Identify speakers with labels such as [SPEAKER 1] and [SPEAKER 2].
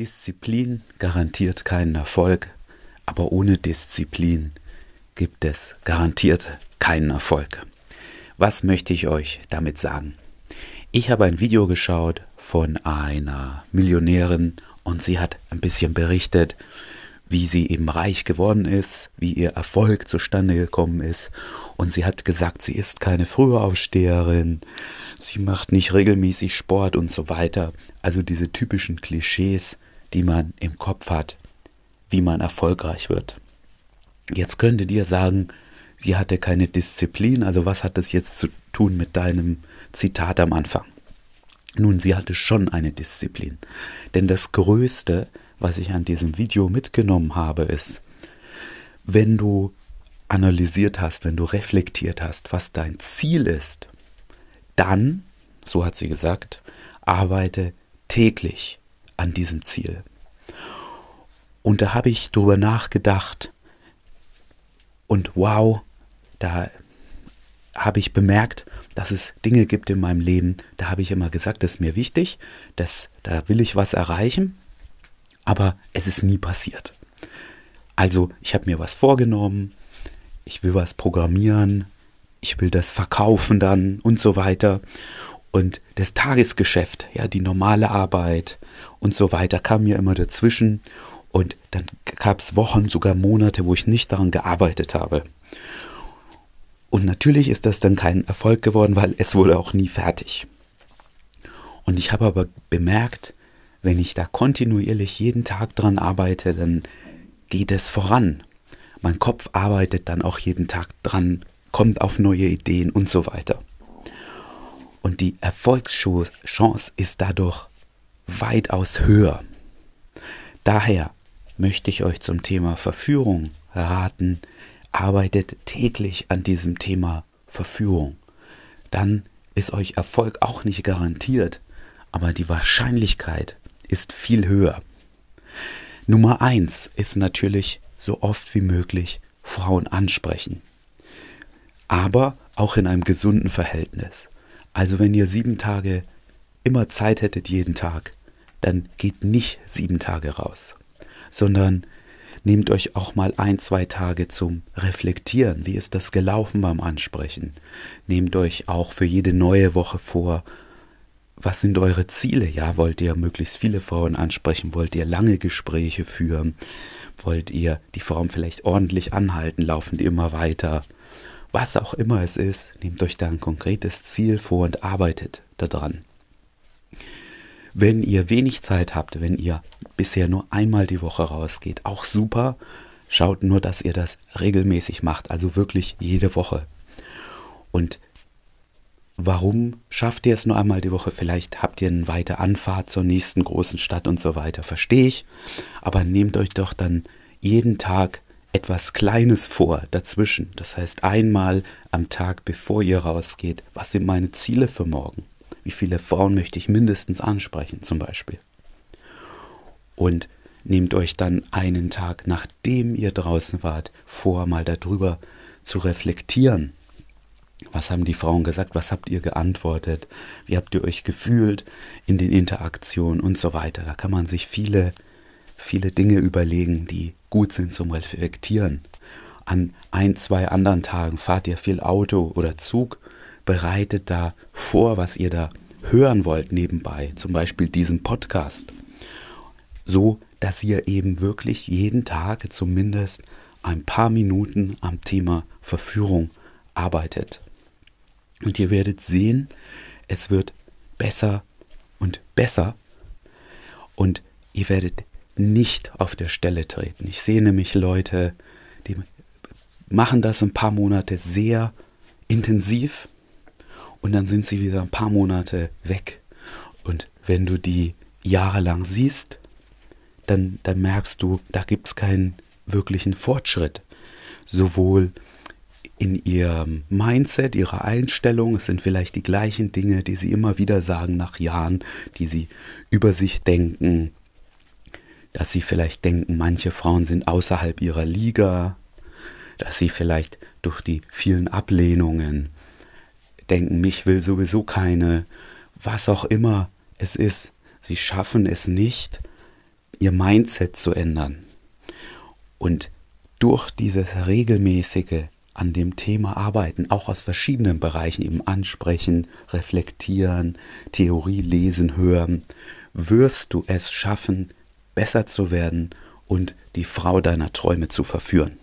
[SPEAKER 1] Disziplin garantiert keinen Erfolg, aber ohne Disziplin gibt es garantiert keinen Erfolg. Was möchte ich euch damit sagen? Ich habe ein Video geschaut von einer Millionärin und sie hat ein bisschen berichtet, wie sie eben reich geworden ist, wie ihr Erfolg zustande gekommen ist. Und sie hat gesagt, sie ist keine Frühaufsteherin, sie macht nicht regelmäßig Sport und so weiter. Also diese typischen Klischees, die man im Kopf hat, wie man erfolgreich wird. Jetzt könntet ihr sagen, sie hatte keine Disziplin, also was hat das jetzt zu tun mit deinem Zitat am Anfang? Nun, sie hatte schon eine Disziplin. Denn das Größte, was ich an diesem Video mitgenommen habe, ist, wenn du analysiert hast, wenn du reflektiert hast, was dein Ziel ist, dann, so hat sie gesagt, arbeite täglich an diesem Ziel. Und da habe ich drüber nachgedacht und wow, da habe ich bemerkt, dass es Dinge gibt in meinem Leben, da habe ich immer gesagt, das ist mir wichtig, das, da will ich was erreichen, aber es ist nie passiert. Also ich habe mir was vorgenommen, ich will was programmieren, ich will das verkaufen dann und so weiter. Und das Tagesgeschäft, ja, die normale Arbeit und so weiter kam mir immer dazwischen. Und dann gab es Wochen, sogar Monate, wo ich nicht daran gearbeitet habe. Und natürlich ist das dann kein Erfolg geworden, weil es wurde auch nie fertig. Und ich habe aber bemerkt, wenn ich da kontinuierlich jeden Tag dran arbeite, dann geht es voran. Mein Kopf arbeitet dann auch jeden Tag dran, kommt auf neue Ideen und so weiter. Und die Erfolgschance ist dadurch weitaus höher. Daher möchte ich euch zum Thema Verführung raten, arbeitet täglich an diesem Thema Verführung. Dann ist euch Erfolg auch nicht garantiert, aber die Wahrscheinlichkeit ist viel höher. Nummer eins ist natürlich so oft wie möglich Frauen ansprechen. Aber auch in einem gesunden Verhältnis. Also wenn ihr sieben Tage immer Zeit hättet jeden Tag, dann geht nicht sieben Tage raus, sondern nehmt euch auch mal ein, zwei Tage zum Reflektieren. Wie ist das gelaufen beim Ansprechen? Nehmt euch auch für jede neue Woche vor, was sind eure Ziele? Ja, wollt ihr möglichst viele Frauen ansprechen? Wollt ihr lange Gespräche führen? Wollt ihr die Frauen vielleicht ordentlich anhalten? Laufen die immer weiter? Was auch immer es ist, nehmt euch da ein konkretes Ziel vor und arbeitet daran. Wenn ihr wenig Zeit habt, wenn ihr bisher nur einmal die Woche rausgeht, auch super. Schaut nur, dass ihr das regelmäßig macht, also wirklich jede Woche. Und warum schafft ihr es nur einmal die Woche? Vielleicht habt ihr eine weite Anfahrt zur nächsten großen Stadt und so weiter, verstehe ich. Aber nehmt euch doch dann jeden Tag etwas Kleines vor dazwischen. Das heißt einmal am Tag, bevor ihr rausgeht, was sind meine Ziele für morgen? Wie viele Frauen möchte ich mindestens ansprechen zum Beispiel? Und nehmt euch dann einen Tag, nachdem ihr draußen wart, vor, mal darüber zu reflektieren. Was haben die Frauen gesagt? Was habt ihr geantwortet? Wie habt ihr euch gefühlt in den Interaktionen und so weiter? Da kann man sich viele, viele Dinge überlegen, die gut sind zum Reflektieren. An ein, zwei anderen Tagen fahrt ihr viel Auto oder Zug, bereitet da vor, was ihr da hören wollt nebenbei, zum Beispiel diesen Podcast. So, dass ihr eben wirklich jeden Tag zumindest ein paar Minuten am Thema Verführung arbeitet. Und ihr werdet sehen, es wird besser und besser und ihr werdet nicht auf der Stelle treten. Ich sehe nämlich Leute, die machen das ein paar Monate sehr intensiv und dann sind sie wieder ein paar Monate weg. Und wenn du die jahrelang siehst, dann, dann merkst du, da gibt es keinen wirklichen Fortschritt. Sowohl in ihrem Mindset, ihrer Einstellung, es sind vielleicht die gleichen Dinge, die sie immer wieder sagen nach Jahren, die sie über sich denken, dass sie vielleicht denken, manche Frauen sind außerhalb ihrer Liga, dass sie vielleicht durch die vielen Ablehnungen denken, mich will sowieso keine, was auch immer es ist, sie schaffen es nicht, ihr Mindset zu ändern. Und durch dieses regelmäßige an dem Thema arbeiten, auch aus verschiedenen Bereichen, eben ansprechen, reflektieren, Theorie lesen, hören, wirst du es schaffen, besser zu werden und die Frau deiner Träume zu verführen.